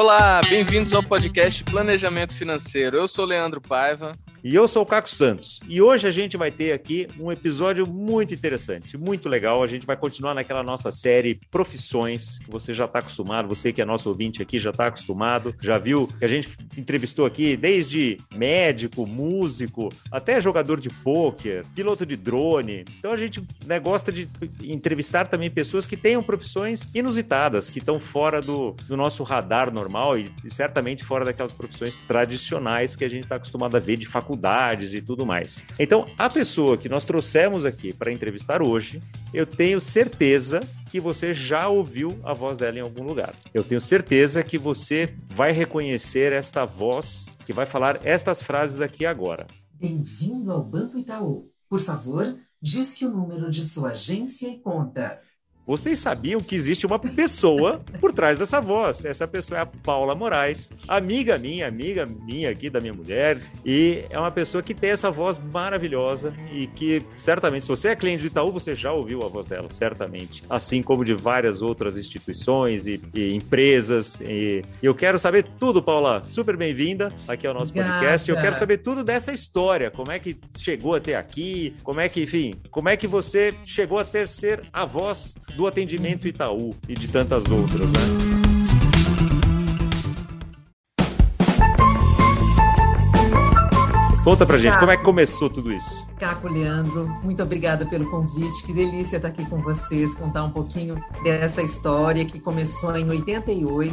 Olá, bem-vindos ao podcast Planejamento Financeiro. Eu sou Leandro Paiva. E eu sou o Caco Santos. E hoje a gente vai ter aqui um episódio muito interessante, muito legal. A gente vai continuar naquela nossa série Profissões, que você já está acostumado, você que é nosso ouvinte aqui já está acostumado, já viu que a gente entrevistou aqui desde médico, músico, até jogador de pôquer, piloto de drone. Então a gente né, gosta de entrevistar também pessoas que tenham profissões inusitadas, que estão fora do, do nosso radar normal e, e certamente fora daquelas profissões tradicionais que a gente está acostumado a ver de faculdade faculdades e tudo mais. Então, a pessoa que nós trouxemos aqui para entrevistar hoje, eu tenho certeza que você já ouviu a voz dela em algum lugar. Eu tenho certeza que você vai reconhecer esta voz que vai falar estas frases aqui agora. Bem-vindo ao Banco Itaú. Por favor, diz que o número de sua agência e conta. Vocês sabiam que existe uma pessoa por trás dessa voz? Essa pessoa é a Paula Moraes, amiga minha, amiga minha aqui da minha mulher, e é uma pessoa que tem essa voz maravilhosa e que certamente, se você é cliente do Itaú, você já ouviu a voz dela, certamente. Assim como de várias outras instituições e, e empresas. E eu quero saber tudo, Paula. Super bem-vinda aqui ao nosso Obrigada. podcast. Eu quero saber tudo dessa história. Como é que chegou até aqui? Como é que, enfim, como é que você chegou a ter ser a voz do atendimento Itaú e de tantas outras, né? Conta pra gente, Caco, como é que começou tudo isso? Caco Leandro, muito obrigada pelo convite. Que delícia estar aqui com vocês, contar um pouquinho dessa história que começou em 88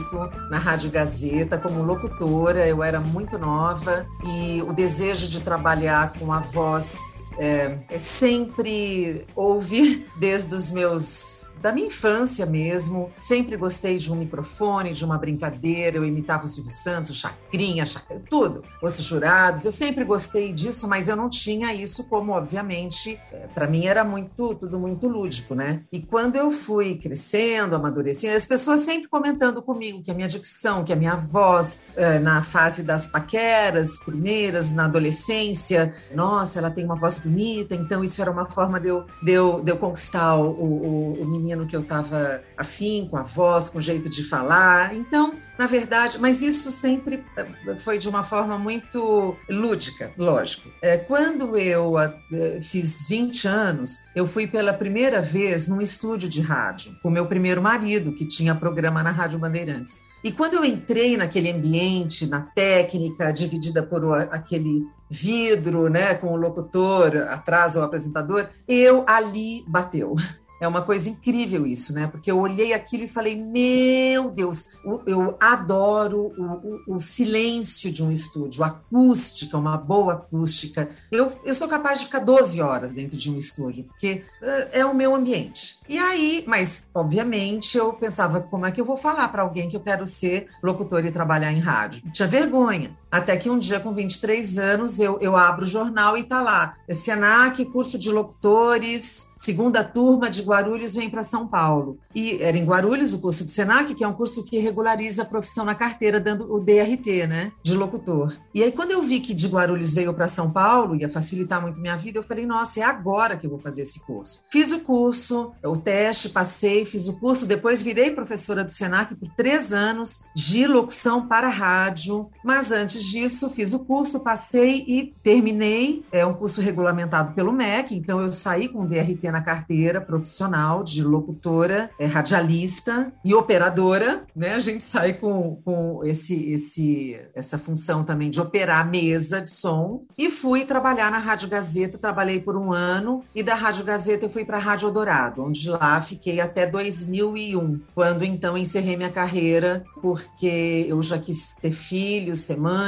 na Rádio Gazeta como locutora. Eu era muito nova e o desejo de trabalhar com a voz é, é sempre houve desde os meus da minha infância mesmo. Sempre gostei de um microfone, de uma brincadeira. Eu imitava o Silvio Santos, o Chacrinha, Chacrinha tudo. Os jurados. Eu sempre gostei disso, mas eu não tinha isso como, obviamente, é, para mim era muito, tudo muito lúdico, né? E quando eu fui crescendo, amadurecendo, as pessoas sempre comentando comigo que a minha dicção, que a minha voz, é, na fase das paqueras primeiras, na adolescência, nossa, ela tem uma voz bonita, então isso era uma forma de eu, de eu, de eu conquistar o, o, o menino menino que eu estava afim, com a voz, com o jeito de falar. Então, na verdade, mas isso sempre eh, foi de uma forma muito lúdica, lógico. É, quando eu eh, fiz 20 anos, eu fui pela primeira vez num estúdio de rádio, com meu primeiro marido, que tinha programa na Rádio Bandeirantes. E quando eu entrei naquele ambiente, na técnica, dividida por aquele vidro, né, com o locutor atrás, o apresentador, eu ali bateu. É uma coisa incrível isso, né? Porque eu olhei aquilo e falei, meu Deus, eu adoro o, o, o silêncio de um estúdio, a acústica, uma boa acústica. Eu, eu sou capaz de ficar 12 horas dentro de um estúdio, porque é, é o meu ambiente. E aí, mas obviamente eu pensava, como é que eu vou falar para alguém que eu quero ser locutor e trabalhar em rádio? tinha vergonha. Até que um dia, com 23 anos, eu, eu abro o jornal e tá lá. Senac, curso de locutores, segunda turma de Guarulhos vem para São Paulo. E era em Guarulhos o curso de Senac, que é um curso que regulariza a profissão na carteira, dando o DRT, né, de locutor. E aí, quando eu vi que de Guarulhos veio para São Paulo, ia facilitar muito minha vida, eu falei, nossa, é agora que eu vou fazer esse curso. Fiz o curso, o teste, passei, fiz o curso, depois virei professora do Senac por três anos de locução para rádio. Mas antes disso, fiz o curso, passei e terminei. É um curso regulamentado pelo MEC, então eu saí com DRT na carteira profissional de locutora, é, radialista e operadora, né? A gente sai com, com esse, esse, essa função também de operar mesa de som e fui trabalhar na Rádio Gazeta, trabalhei por um ano e da Rádio Gazeta eu fui para a Rádio Dourado, onde lá fiquei até 2001, quando então encerrei minha carreira, porque eu já quis ter filhos, mãe,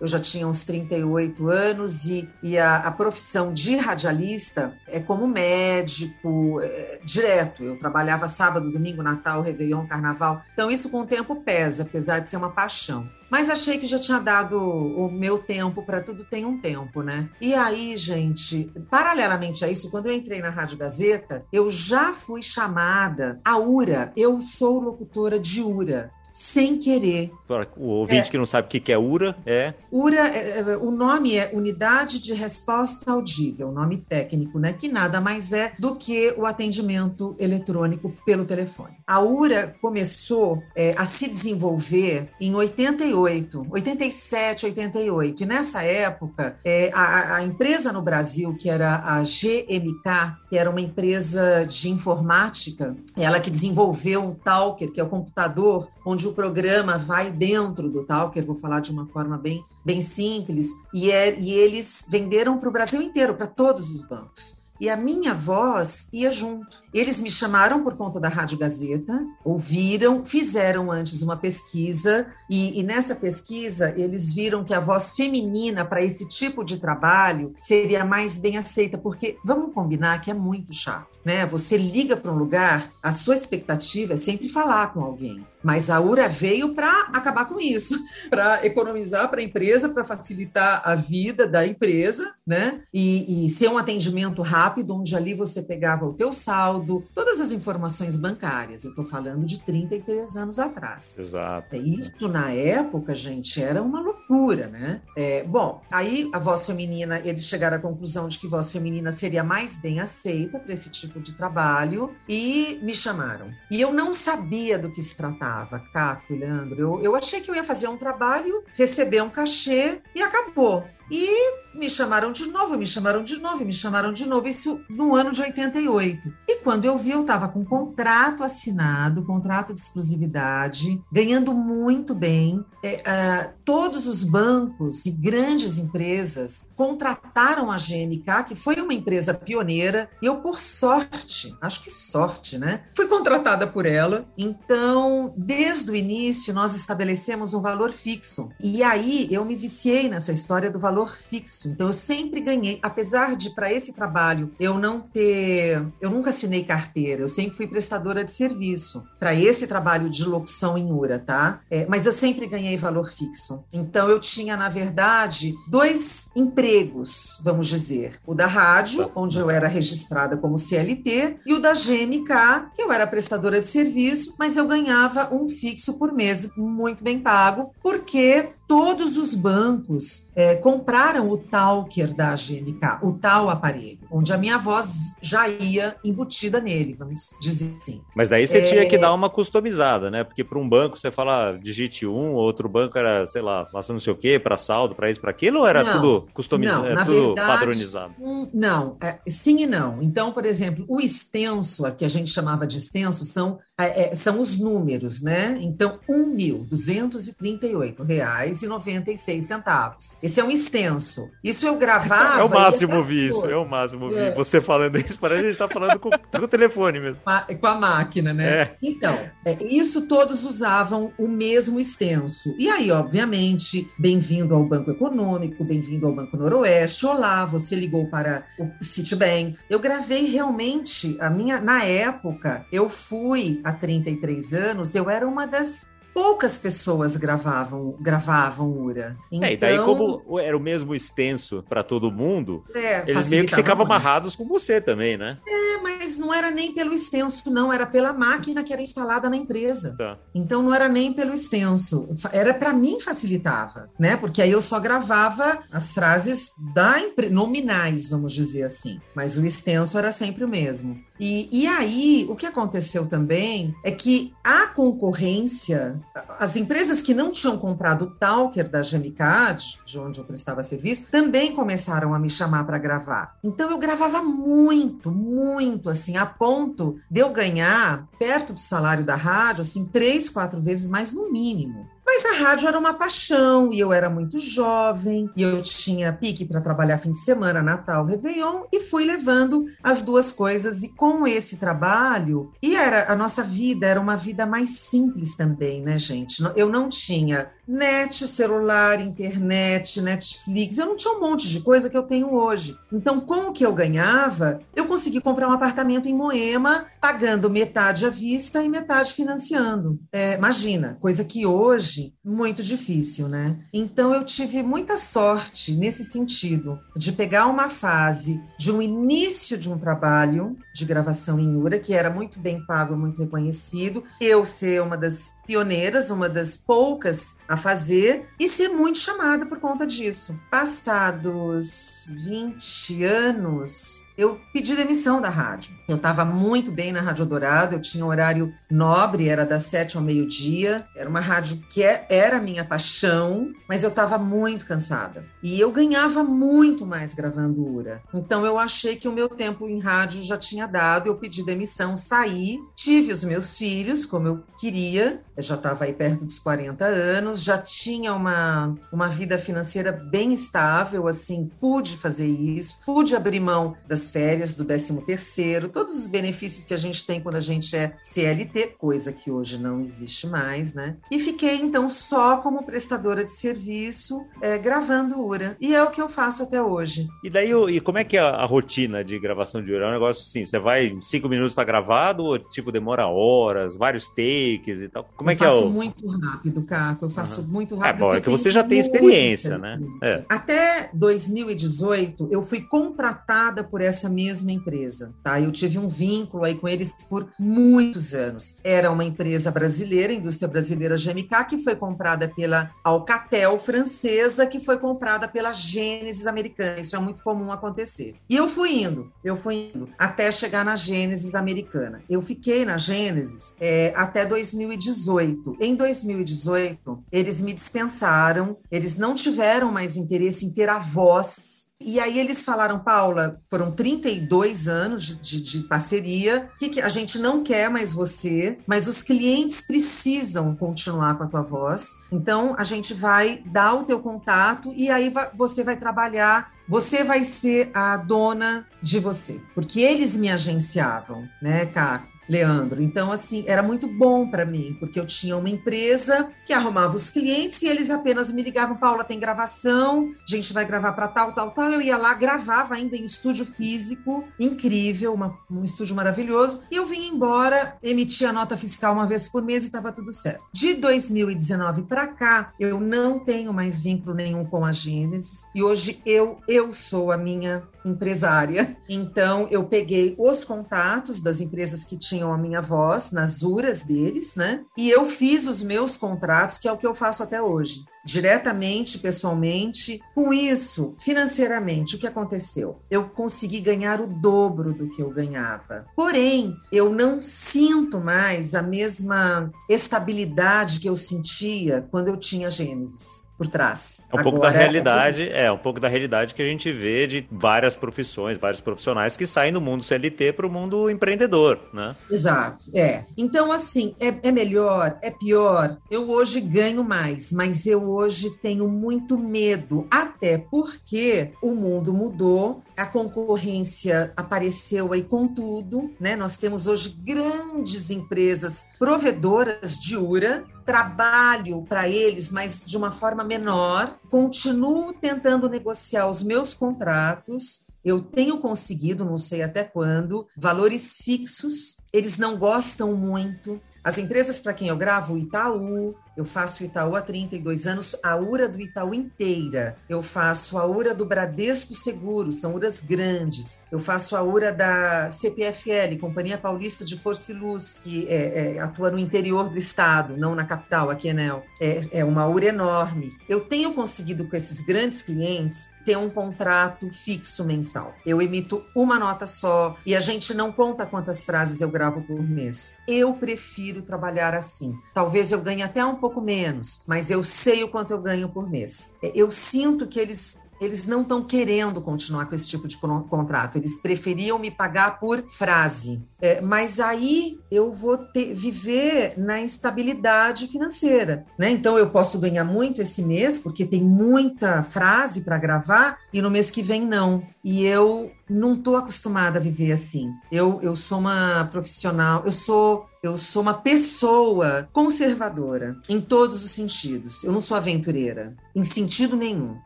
eu já tinha uns 38 anos e, e a, a profissão de radialista é como médico, médico, é, direto. Eu trabalhava sábado, domingo, Natal, Réveillon, Carnaval. Então, isso com o tempo pesa, apesar de ser uma paixão. Mas achei que já tinha dado o meu tempo para tudo tem um tempo, né? E aí, gente, paralelamente a isso, quando eu entrei na Rádio Gazeta, eu já fui chamada a URA. Eu sou locutora de URA sem querer. O ouvinte é. que não sabe o que é URA, é. URA, é, é, o nome é Unidade de Resposta Audível, nome técnico, né? Que nada mais é do que o atendimento eletrônico pelo telefone. A URA começou é, a se desenvolver em 88, 87, 88. E nessa época, é, a, a empresa no Brasil, que era a GMK, que era uma empresa de informática, ela que desenvolveu o Talker, que é o computador onde o programa vai dentro do Talker, vou falar de uma forma bem, bem simples, e, é, e eles venderam para o Brasil inteiro, para todos os bancos e a minha voz ia junto. Eles me chamaram por conta da Rádio Gazeta, ouviram, fizeram antes uma pesquisa, e, e nessa pesquisa eles viram que a voz feminina para esse tipo de trabalho seria mais bem aceita, porque vamos combinar que é muito chato, né? Você liga para um lugar, a sua expectativa é sempre falar com alguém. Mas a URA veio para acabar com isso, para economizar para a empresa, para facilitar a vida da empresa, né? E, e, ser um atendimento rápido, onde ali você pegava o teu saldo, todas as informações bancárias. Eu estou falando de 33 anos atrás. Exato. Isso na época, gente, era uma loucura, né? É, bom, aí a voz feminina, eles chegaram à conclusão de que voz feminina seria mais bem aceita para esse tipo de trabalho e me chamaram. E eu não sabia do que se tratava Caco, Leandro. Eu, eu achei que eu ia fazer um trabalho, receber um cachê e acabou. E me chamaram de novo, me chamaram de novo, me chamaram de novo, isso no ano de 88. E quando eu vi, eu estava com contrato assinado, contrato de exclusividade, ganhando muito bem. É, uh, todos os bancos e grandes empresas contrataram a GMK, que foi uma empresa pioneira, e eu, por sorte, acho que sorte, né? Fui contratada por ela. Então, desde o início, nós estabelecemos um valor fixo. E aí eu me viciei nessa história do valor valor fixo. Então eu sempre ganhei, apesar de para esse trabalho eu não ter, eu nunca assinei carteira, eu sempre fui prestadora de serviço para esse trabalho de locução em URA, tá? É, mas eu sempre ganhei valor fixo. Então eu tinha na verdade dois empregos, vamos dizer, o da rádio, onde eu era registrada como CLT, e o da GMK, que eu era prestadora de serviço, mas eu ganhava um fixo por mês muito bem pago, porque todos os bancos é, compraram o Talker da GMK, o tal aparelho, onde a minha voz já ia embutida nele, vamos dizer assim. Mas daí você é... tinha que dar uma customizada, né? Porque para um banco você fala digite um, outro banco era, sei lá, faça não sei o quê, para saldo, para isso, para aquilo, ou era não, tudo customizado, é, tudo verdade, padronizado? Não, é, sim e não. Então, por exemplo, o extenso, que a gente chamava de extenso, são é, é, são os números, né? Então, R$ 1.238,96. Esse é um extenso. Isso eu gravava. É o máximo ouvir isso, é o máximo ouvir. É. Você falando isso, para a gente tá falando com, com, o telefone mesmo. Com a máquina, né? É. Então, é, isso todos usavam o mesmo extenso. E aí, obviamente, bem-vindo ao Banco Econômico, bem-vindo ao Banco Noroeste. Olá, você ligou para o Citibank. Eu gravei realmente, a minha, na época, eu fui há 33 anos, eu era uma das poucas pessoas gravavam gravavam URA. Então, é, e daí então, como era o mesmo extenso para todo mundo, é, eles meio que ficavam amarrados com você também, né? É, mas não era nem pelo extenso, não, era pela máquina que era instalada na empresa. Tá. Então não era nem pelo extenso, era para mim facilitava, né? Porque aí eu só gravava as frases da nominais, vamos dizer assim, mas o extenso era sempre o mesmo. E, e aí, o que aconteceu também é que a concorrência, as empresas que não tinham comprado o Talker da Gemicad, de onde eu prestava serviço, também começaram a me chamar para gravar. Então eu gravava muito, muito, assim, a ponto de eu ganhar perto do salário da rádio, assim, três, quatro vezes mais no mínimo. Mas a rádio era uma paixão e eu era muito jovem e eu tinha pique para trabalhar fim de semana, Natal, Réveillon e fui levando as duas coisas e com esse trabalho e era a nossa vida era uma vida mais simples também, né, gente? Eu não tinha net, celular, internet, Netflix, eu não tinha um monte de coisa que eu tenho hoje. Então, com o que eu ganhava, eu consegui comprar um apartamento em Moema, pagando metade à vista e metade financiando. É, imagina, coisa que hoje muito difícil, né? Então eu tive muita sorte nesse sentido, de pegar uma fase de um início de um trabalho de gravação em URA, que era muito bem pago, muito reconhecido, eu ser uma das pioneiras, uma das poucas a fazer, e ser muito chamada por conta disso. Passados 20 anos, eu pedi demissão da rádio. Eu estava muito bem na Rádio Dourado, eu tinha um horário nobre, era das sete ao meio-dia, era uma rádio que é, era minha paixão, mas eu estava muito cansada. E eu ganhava muito mais gravando URA. Então eu achei que o meu tempo em rádio já tinha dado, eu pedi demissão, saí, tive os meus filhos, como eu queria, eu já estava aí perto dos 40 anos, já tinha uma, uma vida financeira bem estável, assim, pude fazer isso, pude abrir mão das férias, do 13 terceiro, todos os benefícios que a gente tem quando a gente é CLT, coisa que hoje não existe mais, né? E fiquei, então, só como prestadora de serviço, é, gravando URA. E é o que eu faço até hoje. E daí, e como é que é a, rotina de gravação de URA? É um negócio assim, você vai, em cinco minutos tá gravado, ou tipo, demora horas, vários takes e tal? Como eu é que é o... Eu faço muito rápido, Caco, eu faço uhum. muito rápido. É bom, é que você já tem experiência, né? É. Até 2018, eu fui contratada por essa essa mesma empresa, tá? Eu tive um vínculo aí com eles por muitos anos. Era uma empresa brasileira, indústria brasileira GMK, que foi comprada pela Alcatel francesa, que foi comprada pela Gênesis americana. Isso é muito comum acontecer. E eu fui indo, eu fui indo até chegar na Gênesis americana. Eu fiquei na Gênesis é, até 2018. Em 2018, eles me dispensaram, eles não tiveram mais interesse em ter a voz e aí eles falaram, Paula, foram 32 anos de, de, de parceria, que, que a gente não quer mais você, mas os clientes precisam continuar com a tua voz. Então a gente vai dar o teu contato e aí você vai trabalhar você vai ser a dona de você, porque eles me agenciavam, né, Caco? Leandro. Então, assim, era muito bom para mim, porque eu tinha uma empresa que arrumava os clientes e eles apenas me ligavam: Paula, tem gravação, a gente vai gravar para tal, tal, tal. Eu ia lá, gravava ainda em estúdio físico, incrível, uma, um estúdio maravilhoso. E eu vim embora, emitia nota fiscal uma vez por mês e estava tudo certo. De 2019 para cá, eu não tenho mais vínculo nenhum com a Gênesis e hoje eu, eu sou a minha empresária. Então, eu peguei os contatos das empresas que tinham a minha voz nas uras deles, né? E eu fiz os meus contratos, que é o que eu faço até hoje, diretamente, pessoalmente. Com isso, financeiramente, o que aconteceu? Eu consegui ganhar o dobro do que eu ganhava. Porém, eu não sinto mais a mesma estabilidade que eu sentia quando eu tinha Gênesis por trás. É um pouco da realidade, é, é um pouco da realidade que a gente vê de várias profissões, vários profissionais que saem do mundo CLT para o mundo empreendedor, né? Exato, é. Então, assim, é, é melhor, é pior. Eu hoje ganho mais, mas eu hoje tenho muito medo, até porque o mundo mudou, a concorrência apareceu aí com tudo, né? Nós temos hoje grandes empresas provedoras de URA, trabalho para eles, mas de uma forma menor, continuo tentando negociar os meus contratos. Eu tenho conseguido, não sei até quando, valores fixos. Eles não gostam muito. As empresas para quem eu gravo, o Itaú, eu faço Itaú há 32 anos, a URA do Itaú inteira. Eu faço a URA do Bradesco Seguro, são URAs grandes. Eu faço a URA da CPFL, Companhia Paulista de Força e Luz, que é, é, atua no interior do estado, não na capital, aqui Enel. É, é uma URA enorme. Eu tenho conseguido com esses grandes clientes ter um contrato fixo mensal. Eu emito uma nota só e a gente não conta quantas frases eu gravo por mês. Eu prefiro trabalhar assim. Talvez eu ganhe até um pouco menos, mas eu sei o quanto eu ganho por mês. Eu sinto que eles eles não estão querendo continuar com esse tipo de contrato. Eles preferiam me pagar por frase. É, mas aí eu vou ter, viver na instabilidade financeira, né? Então eu posso ganhar muito esse mês porque tem muita frase para gravar e no mês que vem não. E eu não estou acostumada a viver assim. Eu, eu sou uma profissional, eu sou eu sou uma pessoa conservadora em todos os sentidos. Eu não sou aventureira, em sentido nenhum.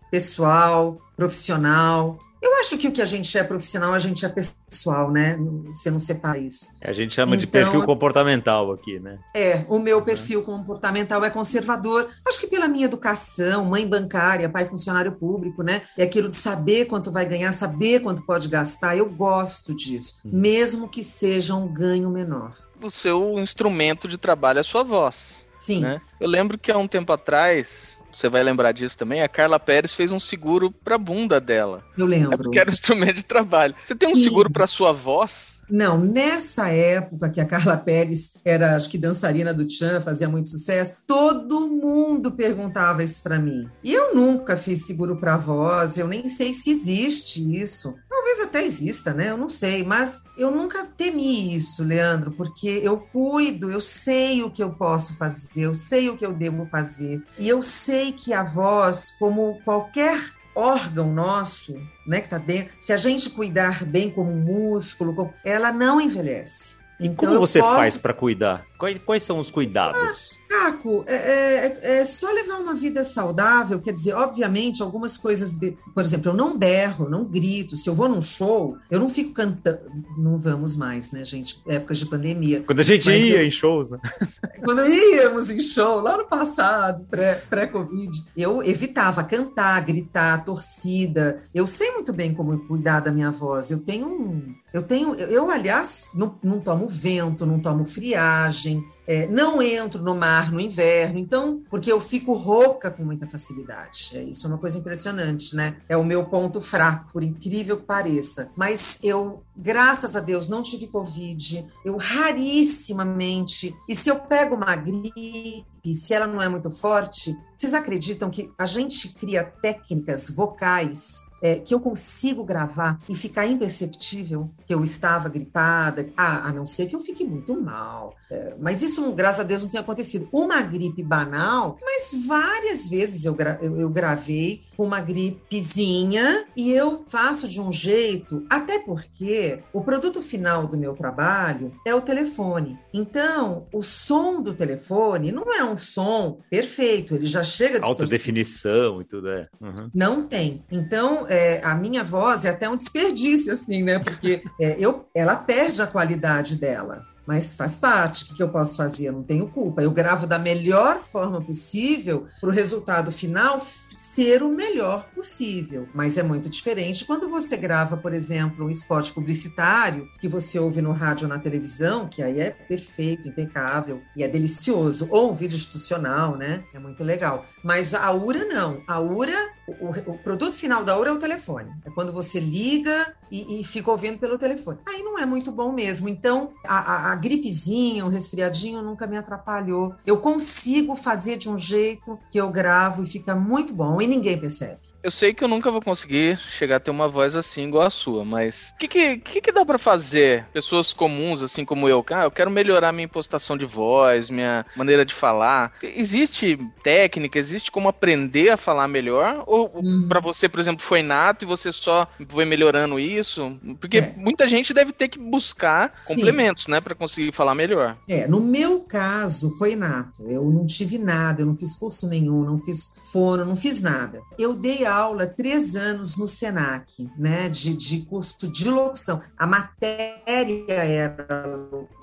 Pessoal, profissional. Eu acho que o que a gente é profissional, a gente é pessoal, né? Você não separa isso. A gente chama então, de perfil comportamental aqui, né? É, o meu perfil comportamental é conservador. Acho que pela minha educação, mãe bancária, pai funcionário público, né? É aquilo de saber quanto vai ganhar, saber quanto pode gastar. Eu gosto disso, hum. mesmo que seja um ganho menor. O seu instrumento de trabalho é a sua voz. Sim. Né? Eu lembro que há um tempo atrás, você vai lembrar disso também, a Carla Pérez fez um seguro pra bunda dela. Eu lembro. É porque era um instrumento de trabalho. Você tem um Sim. seguro pra sua voz? Não, nessa época que a Carla Pérez era, acho que dançarina do Tchan, fazia muito sucesso, todo mundo perguntava isso para mim. E eu nunca fiz seguro para voz, eu nem sei se existe isso. Talvez até exista, né? Eu não sei, mas eu nunca temi isso, Leandro, porque eu cuido, eu sei o que eu posso fazer, eu sei o que eu devo fazer. E eu sei que a voz, como qualquer órgão nosso, né, que está dentro, se a gente cuidar bem como um músculo, ela não envelhece. Então, Como você posso... faz para cuidar? Quais, quais, são os cuidados? Ah, Caco, é, é, é, só levar uma vida saudável. Quer dizer, obviamente, algumas coisas. Por exemplo, eu não berro, não grito. Se eu vou num show, eu não fico cantando. Não vamos mais, né, gente? Épocas de pandemia. Quando a gente Mas ia eu... em shows, né? Quando íamos em show, lá no passado, pré-Covid, pré eu evitava cantar, gritar, torcida. Eu sei muito bem como cuidar da minha voz. Eu tenho um eu tenho, eu, aliás, não, não tomo vento, não tomo friagem, é, não entro no mar no inverno, então, porque eu fico rouca com muita facilidade. É, isso é uma coisa impressionante, né? É o meu ponto fraco, por incrível que pareça. Mas eu, graças a Deus, não tive Covid. Eu rarissimamente. E se eu pego uma gripe, se ela não é muito forte, vocês acreditam que a gente cria técnicas vocais é, que eu consigo gravar e ficar imperceptível que eu estava gripada, a, a não ser que eu fique muito mal. É, mas isso, graças a Deus, não tem acontecido. Uma gripe banal, mas várias vezes eu, gra eu, eu gravei uma gripezinha e eu faço de um jeito, até porque o produto final do meu trabalho é o telefone. Então, o som do telefone não é um som perfeito, ele já chega Alta definição e tudo, é. Uhum. Não tem. Então, é, a minha voz é até um desperdício, assim, né? Porque é, eu, ela perde a qualidade dela. Mas faz parte. O que eu posso fazer? Eu não tenho culpa. Eu gravo da melhor forma possível para o resultado final ser o melhor possível. Mas é muito diferente quando você grava, por exemplo, um spot publicitário que você ouve no rádio ou na televisão, que aí é perfeito, impecável e é delicioso. Ou um vídeo institucional, né? É muito legal. Mas a URA não. A URA, o, o produto final da URA é o telefone. É quando você liga e, e, fica ouvindo pelo telefone. Aí não é muito bom mesmo. Então, a, a, a gripezinha, o um resfriadinho nunca me atrapalhou. Eu consigo fazer de um jeito que eu gravo e fica muito bom e ninguém percebe. Eu sei que eu nunca vou conseguir chegar a ter uma voz assim igual a sua, mas o que, que, que, que, dá para fazer? Pessoas comuns, assim como eu, ah, eu quero melhorar minha impostação de voz, minha maneira de falar. Existe técnica, existe como aprender a falar melhor? Ou uhum. para você, por exemplo, foi nato e você só foi melhorando isso? Porque é. muita gente deve ter que buscar Sim. complementos, né, para conseguir falar melhor. É, no meu caso foi nato. Eu não tive nada, eu não fiz curso nenhum, não fiz fono, não fiz nada. Eu dei aula três anos no SENAC, né, de, de curso de locução. A matéria era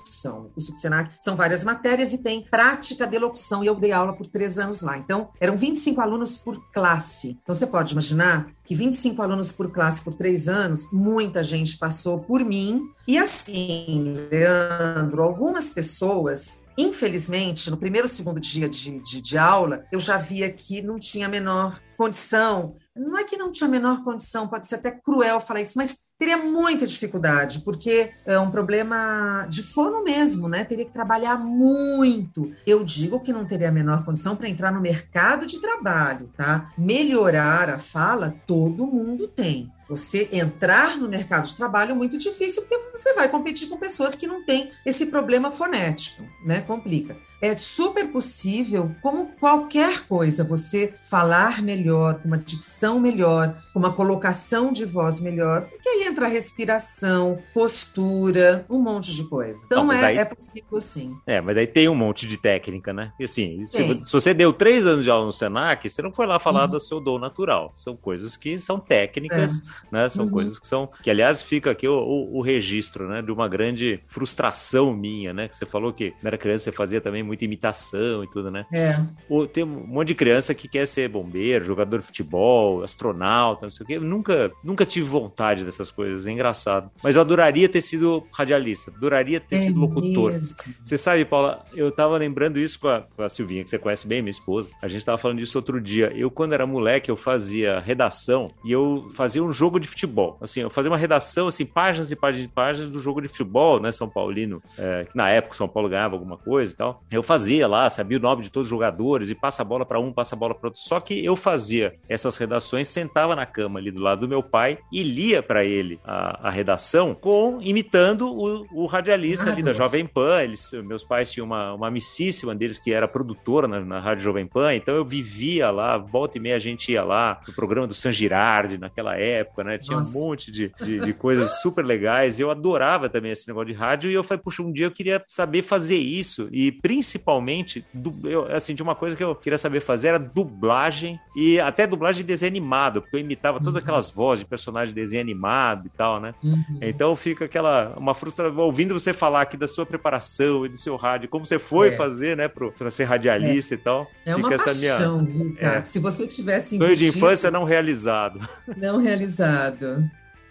locução. O curso do SENAC são várias matérias e tem prática de locução, e eu dei aula por três anos lá. Então, eram 25 alunos por classe. Então, você pode imaginar que 25 alunos por classe por três anos, muita gente passou por mim. E assim, Leandro, algumas pessoas Infelizmente, no primeiro segundo dia de, de, de, aula, eu já via que não tinha a menor condição. Não é que não tinha a menor condição, pode ser até cruel falar isso, mas teria muita dificuldade, porque é um problema de fono mesmo, né? Teria que trabalhar muito. Eu digo que não teria a menor condição para entrar no mercado de trabalho, tá? Melhorar a fala, todo mundo tem. Você entrar no mercado de trabalho é muito difícil, porque você vai competir com pessoas que não têm esse problema fonético, né? Complica. É super possível, como qualquer coisa, você falar melhor, com uma dicção melhor, com uma colocação de voz melhor, porque aí entra a respiração, postura, um monte de coisa. Então não, é, daí... é possível sim. É, mas daí tem um monte de técnica, né? E assim, se, se, você deu três anos de aula no Senac, você não foi lá falar uhum. do seu dom natural. São coisas que são técnicas. É né? São uhum. coisas que são. Que, aliás, fica aqui o, o, o, registro, né? De uma grande frustração minha, né? Que você falou que na era criança você fazia também muita imitação e tudo, né? É. O, tem um monte de criança que quer ser bombeiro, jogador de futebol, astronauta, não sei o quê. Eu nunca, nunca tive vontade dessas coisas, é engraçado. Mas eu adoraria ter sido radialista, adoraria ter é sido locutor. Mesmo. Você sabe, Paula, eu tava lembrando isso com a, com a Silvinha, que você conhece bem, minha esposa. A gente tava falando disso outro dia. Eu, quando era moleque, eu fazia redação e eu fazia um jogo de futebol. Assim, eu fazia uma redação, assim, páginas e páginas e páginas do jogo de futebol, né, São Paulino, é, que na época São Paulo ganhava alguma coisa e tal. Eu fazia lá, sabia o nome de todos os jogadores e passa a bola para um, passa a bola para outro. Só que eu fazia essas redações, sentava na cama ali do lado do meu pai e lia para ele a, a, redação com imitando o, o radialista ah, ali da Jovem Pan. Eles, meus pais tinham uma, uma amicíssima deles que era produtora na, na Rádio Jovem Pan, então eu vivia lá, volta e meia a gente ia lá no programa do San Girardi naquela época, né? Tinha Nossa. um monte de, de, de coisas super legais. Eu adorava também esse negócio de rádio e eu falei, puxa, um dia eu queria saber fazer isso e principalmente, eu, assim, de uma coisa que eu queria saber fazer era dublagem e até dublagem de desenho animado, porque eu imitava todas uhum. aquelas vozes de personagem de desenho animado e tal, né? Uhum. Então fica aquela uma frustração ouvindo você falar aqui da sua preparação e do seu rádio, como você foi é. fazer, né, para ser radialista é. e tal. É uma essa paixão, minha é. Se você tivesse investido... sonho de infância não realizado. Não realizado.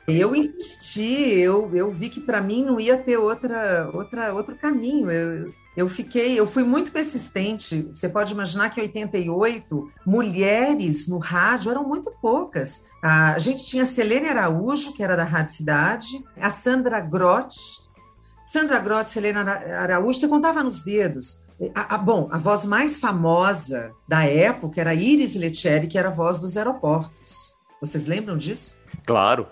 Eu insisti, eu, eu vi que para mim não ia ter outra, outra, outro caminho. Eu, eu fiquei, eu fui muito persistente. Você pode imaginar que em 88, mulheres no rádio eram muito poucas. A gente tinha a Selene Araújo, que era da Rádio Cidade, a Sandra Grotti. Sandra Grotti, Selene Araújo, você contava nos dedos. A, a, bom, a voz mais famosa da época era Iris Letieri, que era a voz dos aeroportos. Vocês lembram disso? Claro.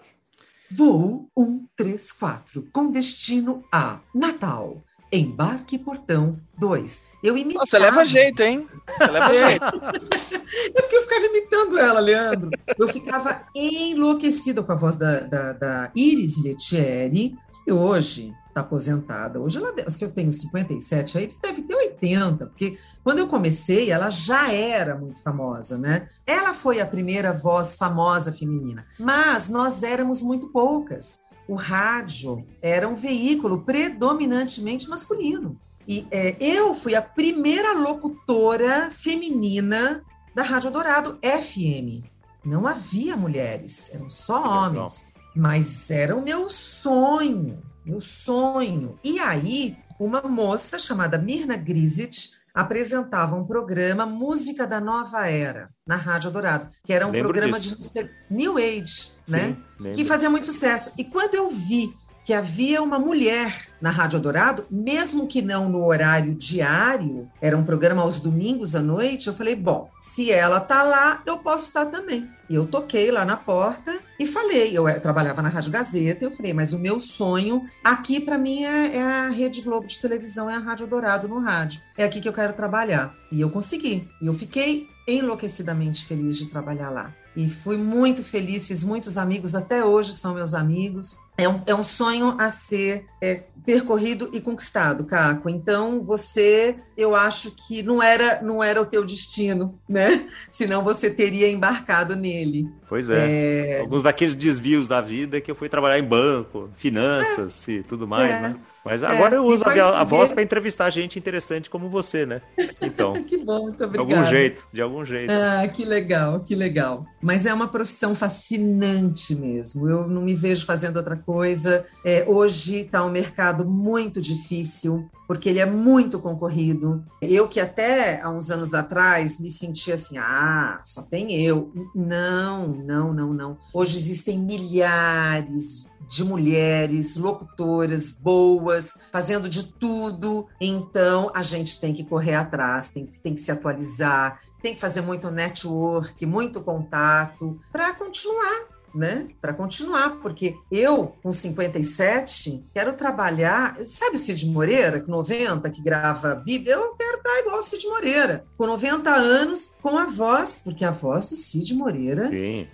Voo 134, com destino a Natal. Embarque Portão 2. Eu imitava... Você leva jeito, hein? Você leva é. jeito. é porque eu ficava imitando ela, Leandro. Eu ficava enlouquecida com a voz da, da, da Iris Lettieri, que hoje está aposentada. Hoje, ela, se eu tenho 57, aí eles devem ter 80, porque quando eu comecei, ela já era muito famosa, né? Ela foi a primeira voz famosa feminina, mas nós éramos muito poucas o rádio era um veículo predominantemente masculino. E é, eu fui a primeira locutora feminina da Rádio Dourado FM. Não havia mulheres, eram só homens. Mas era o meu sonho, meu sonho. E aí, uma moça chamada Mirna Grisit apresentava um programa Música da Nova Era na Rádio Dourado, que era um Lembro programa disso. de música New Age, Sim, né? Lembro. Que fazia muito sucesso. E quando eu vi que havia uma mulher na Rádio Dourado, mesmo que não no horário diário, era um programa aos domingos à noite, eu falei, bom, se ela tá lá, eu posso estar também. E eu toquei lá na porta e falei, eu, eu trabalhava na Rádio Gazeta, eu falei, mas o meu sonho aqui para mim é, é, a Rede Globo de televisão, é a Rádio Dourado no rádio. É aqui que eu quero trabalhar. E eu consegui. E eu fiquei enlouquecidamente feliz de trabalhar lá. E fui muito feliz, fiz muitos amigos, até hoje são meus amigos. É um, é um sonho a ser é, percorrido e conquistado, Caco. Então, você, eu acho que não era, não era o teu destino, né? Senão você teria embarcado nele. Pois é. é... Alguns daqueles desvios da vida que eu fui trabalhar em banco, finanças é. e tudo mais, é. né? Mas é, agora é, eu uso a, a voz para entrevistar gente interessante como você, né? Então. que bom, muito obrigada. De algum jeito, de algum jeito. Ah, que legal, que legal. Mas é uma profissão fascinante mesmo. Eu não me vejo fazendo outra coisa. É, hoje está um mercado muito difícil, porque ele é muito concorrido. Eu que até há uns anos atrás me sentia assim, ah, só tem eu. Não, não, não, não. Hoje existem milhares de mulheres locutoras boas, fazendo de tudo. Então, a gente tem que correr atrás, tem, tem que se atualizar, tem que fazer muito network, muito contato para continuar né? Para continuar, porque eu, com 57, quero trabalhar. Sabe o Cid Moreira, com 90, que grava Bíblia? Eu quero estar igual o Cid Moreira, com 90 anos, com a voz, porque a voz do Cid Moreira. Sim,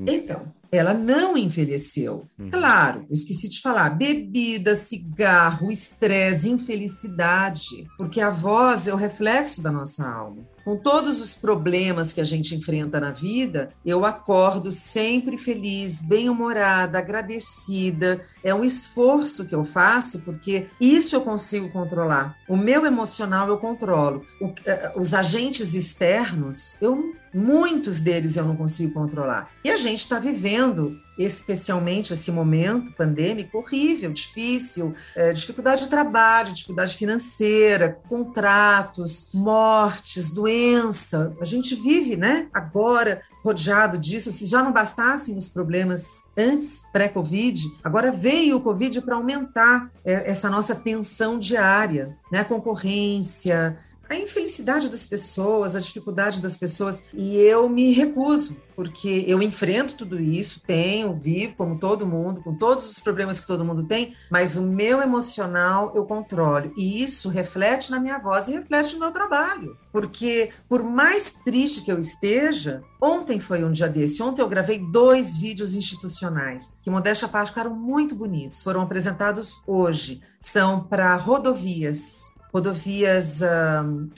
então ela não envelheceu. Uhum. Claro, eu esqueci de falar: bebida, cigarro, estresse, infelicidade, porque a voz é o reflexo da nossa alma com todos os problemas que a gente enfrenta na vida, eu acordo sempre feliz, bem-humorada, agradecida. É um esforço que eu faço porque isso eu consigo controlar. O meu emocional eu controlo. O, eh, os agentes externos, eu muitos deles eu não consigo controlar. E a gente está vivendo especialmente esse momento pandêmico horrível, difícil, é, dificuldade de trabalho, dificuldade financeira, contratos, mortes, doença. A gente vive, né, agora rodeado disso. Se já não bastassem os problemas antes, pré-Covid, agora veio o Covid para aumentar é, essa nossa tensão diária, né, a concorrência, a infelicidade das pessoas, a dificuldade das pessoas, e eu me recuso, porque eu enfrento tudo isso, tenho, vivo como todo mundo, com todos os problemas que todo mundo tem, mas o meu emocional eu controlo, e isso reflete na minha voz e reflete no meu trabalho, porque por mais triste que eu esteja, ontem foi um dia desse, ontem eu gravei dois vídeos institucionais, que modéstia à parte ficaram muito bonitos, foram apresentados hoje, são para rodovias, rodovias,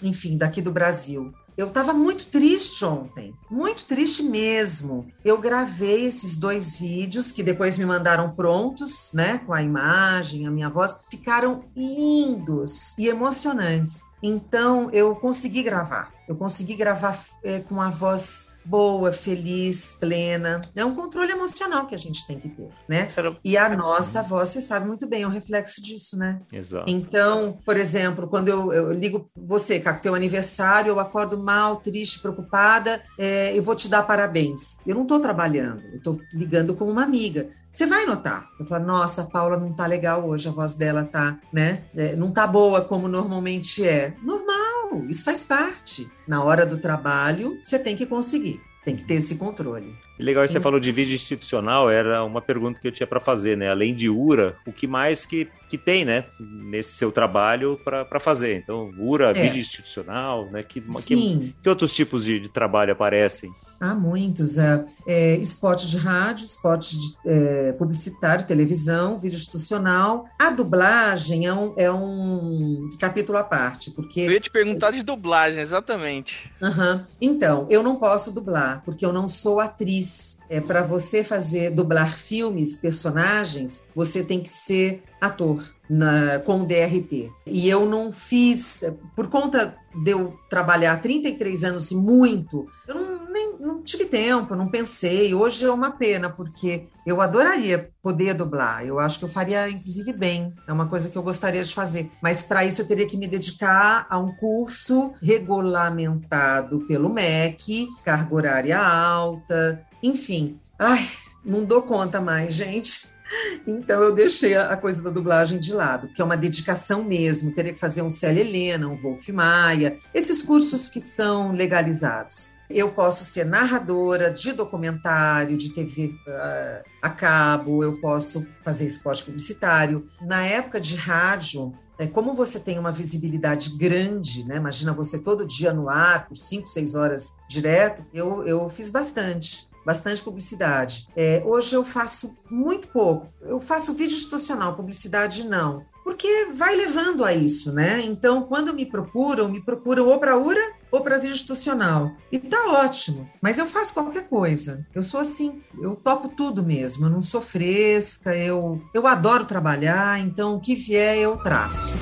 enfim, daqui do Brasil. Eu estava muito triste ontem, muito triste mesmo. Eu gravei esses dois vídeos que depois me mandaram prontos, né, com a imagem, a minha voz, ficaram lindos e emocionantes. Então eu consegui gravar. Eu consegui gravar é, com a voz boa, feliz, plena. É um controle emocional que a gente tem que ter, né? E a nossa voz, você sabe muito bem, é um reflexo disso, né? Exato. Então, por exemplo, quando eu, eu ligo você, Caco, teu aniversário, eu acordo mal, triste, preocupada, é, eu vou te dar parabéns. Eu não estou trabalhando, eu estou ligando com uma amiga. Você vai notar. Você fala, nossa, a Paula não tá legal hoje, a voz dela tá, né? É, não tá boa como normalmente é. Normal isso faz parte. Na hora do trabalho, você tem que conseguir, tem que ter esse controle. E legal que você falou de vídeo institucional, era uma pergunta que eu tinha para fazer, né? Além de URA, o que mais que, que tem, né, nesse seu trabalho para fazer? Então, URA, é. vídeo institucional, né? Que, que, que, outros tipos de, de trabalho aparecem? Há muitos. É, é, spot de rádio, spot de, é, publicitário, televisão, vídeo institucional. A dublagem é um, é um capítulo à parte, porque... Eu ia te perguntar de dublagem, exatamente. Uhum. Então, eu não posso dublar, porque eu não sou atriz. É, Para você fazer, dublar filmes, personagens, você tem que ser ator na, com o DRT. E eu não fiz, por conta de eu trabalhar 33 anos muito, eu não, não tive tempo, não pensei. Hoje é uma pena, porque eu adoraria poder dublar. Eu acho que eu faria, inclusive, bem. É uma coisa que eu gostaria de fazer. Mas para isso eu teria que me dedicar a um curso regulamentado pelo MEC, carga horária alta, enfim. Ai, não dou conta mais, gente. Então eu deixei a coisa da dublagem de lado, que é uma dedicação mesmo. Teria que fazer um Célia Helena, um Wolf Maia, esses cursos que são legalizados. Eu posso ser narradora de documentário, de TV uh, ah, a cabo, eu posso fazer esporte publicitário. Na época de rádio, é, como você tem uma visibilidade grande, né? Imagina você todo dia no ar, por 5, 6 horas direto, eu, eu fiz bastante bastante publicidade. É, hoje eu faço muito pouco. Eu faço vídeo institucional, publicidade não. Porque vai levando a isso, né? Então, quando me procuram, me procuram ou para URA ou para vídeo institucional. E tá ótimo, mas eu faço qualquer coisa. Eu sou assim, eu topo tudo mesmo. Eu não sou fresca, eu, eu adoro trabalhar, então o que vier eu traço.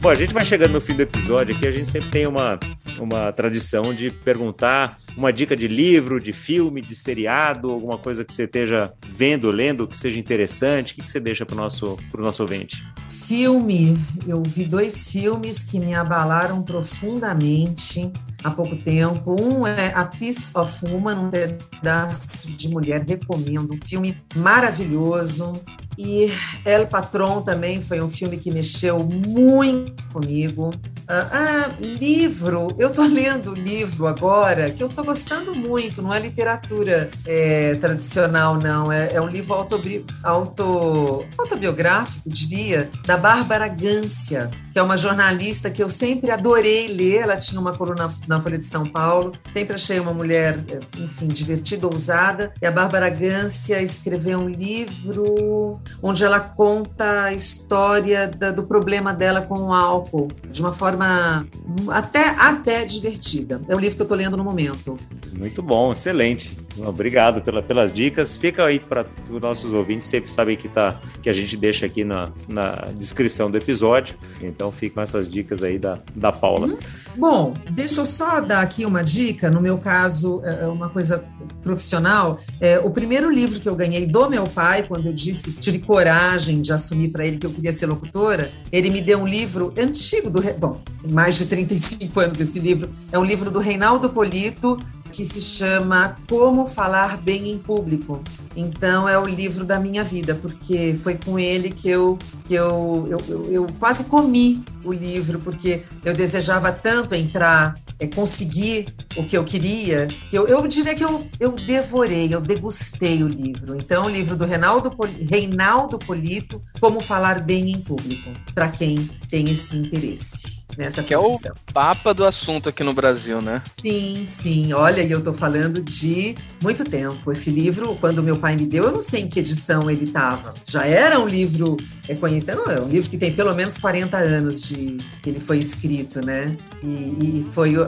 Bom, a gente vai chegando no fim do episódio aqui, a gente sempre tem uma, uma tradição de perguntar uma dica de livro, de filme, de seriado, alguma coisa que você esteja vendo, lendo, que seja interessante. O que, você deixa para o nosso, nosso ouvinte? Filme, eu vi dois filmes que me abalaram profundamente há pouco tempo. Um é A Piece of Woman, um pedaço de mulher, recomendo. Um filme maravilhoso. E El Patron também foi um filme que mexeu muito comigo. Ah, ah, livro. Eu tô lendo livro agora que eu tô gostando muito. Não é literatura é, tradicional, não. É, é um livro autobi auto, autobiográfico, diria, da Bárbara Gância, que é uma jornalista que eu sempre adorei ler. Ela tinha uma coluna na Folha de São Paulo. Sempre achei uma mulher, enfim, divertida, ousada. E a Bárbara Gância escreveu um livro onde ela conta a história da, do problema dela com o álcool de uma forma até, até divertida. É o livro que eu estou lendo no momento. Muito bom, excelente. Obrigado pela, pelas dicas. Fica aí para os nossos ouvintes, sempre sabem que, tá, que a gente deixa aqui na, na descrição do episódio. Então ficam essas dicas aí da, da Paula. Hum. Bom, deixa eu só dar aqui uma dica. No meu caso, é, é uma coisa profissional. É, o primeiro livro que eu ganhei do meu pai, quando eu disse, tive coragem de assumir para ele que eu queria ser locutora, ele me deu um livro antigo do. Bom, mais de 35 anos esse livro. É um livro do Reinaldo Polito, que se chama Como Falar Bem em Público. Então é o livro da minha vida, porque foi com ele que eu, que eu, eu, eu, eu quase comi o livro, porque eu desejava tanto entrar, é, conseguir o que eu queria, que eu, eu diria que eu, eu devorei, eu degustei o livro. Então, o livro do Reinaldo, Reinaldo Polito, Como Falar Bem em Público, para quem tem esse interesse nessa Que profissão. é o papa do assunto aqui no Brasil, né? Sim, sim. Olha, eu tô falando de muito tempo. Esse livro, quando meu pai me deu, eu não sei em que edição ele estava. Já era um livro é conhecido, não, é um livro que tem pelo menos 40 anos de que ele foi escrito, né? E, e foi uh,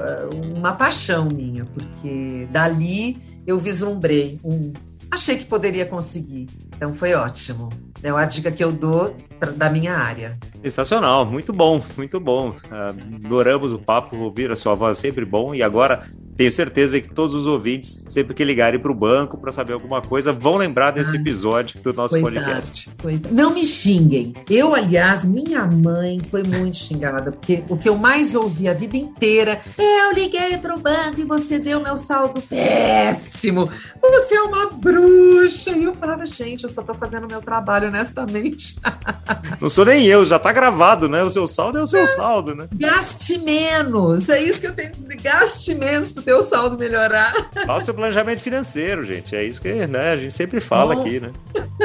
uma paixão minha, porque dali eu vislumbrei um achei que poderia conseguir. Então foi ótimo. É a dica que eu dou pra, da minha área. Sensacional, muito bom, muito bom. Uh, adoramos o papo, ouvir a sua voz é sempre bom. E agora tenho certeza que todos os ouvintes, sempre que ligarem para o banco para saber alguma coisa, vão lembrar desse ah, episódio do nosso coitado, podcast. Coitado. Não me xinguem. Eu, aliás, minha mãe foi muito xingada, porque o que eu mais ouvi a vida inteira é eu liguei para o banco e você deu meu saldo péssimo. Você é uma bruxa. E eu falava, gente, eu só estou fazendo meu trabalho honestamente. Não sou nem eu, já está gravado, né? O seu saldo é o seu saldo, né? Gaste menos. É isso que eu tenho que dizer. Gaste menos pro teu saldo melhorar. Faça o planejamento financeiro, gente. É isso que né, a gente sempre fala bom. aqui, né?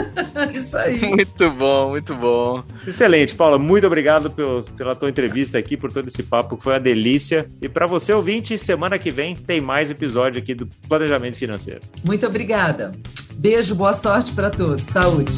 isso aí. Muito bom, muito bom. Excelente, Paula. Muito obrigado pelo, pela tua entrevista aqui, por todo esse papo, que foi uma delícia. E para você, ouvinte, semana que vem tem mais episódio aqui do Planejamento Financeiro. Muito obrigada. Beijo, boa sorte para todos. Saúde.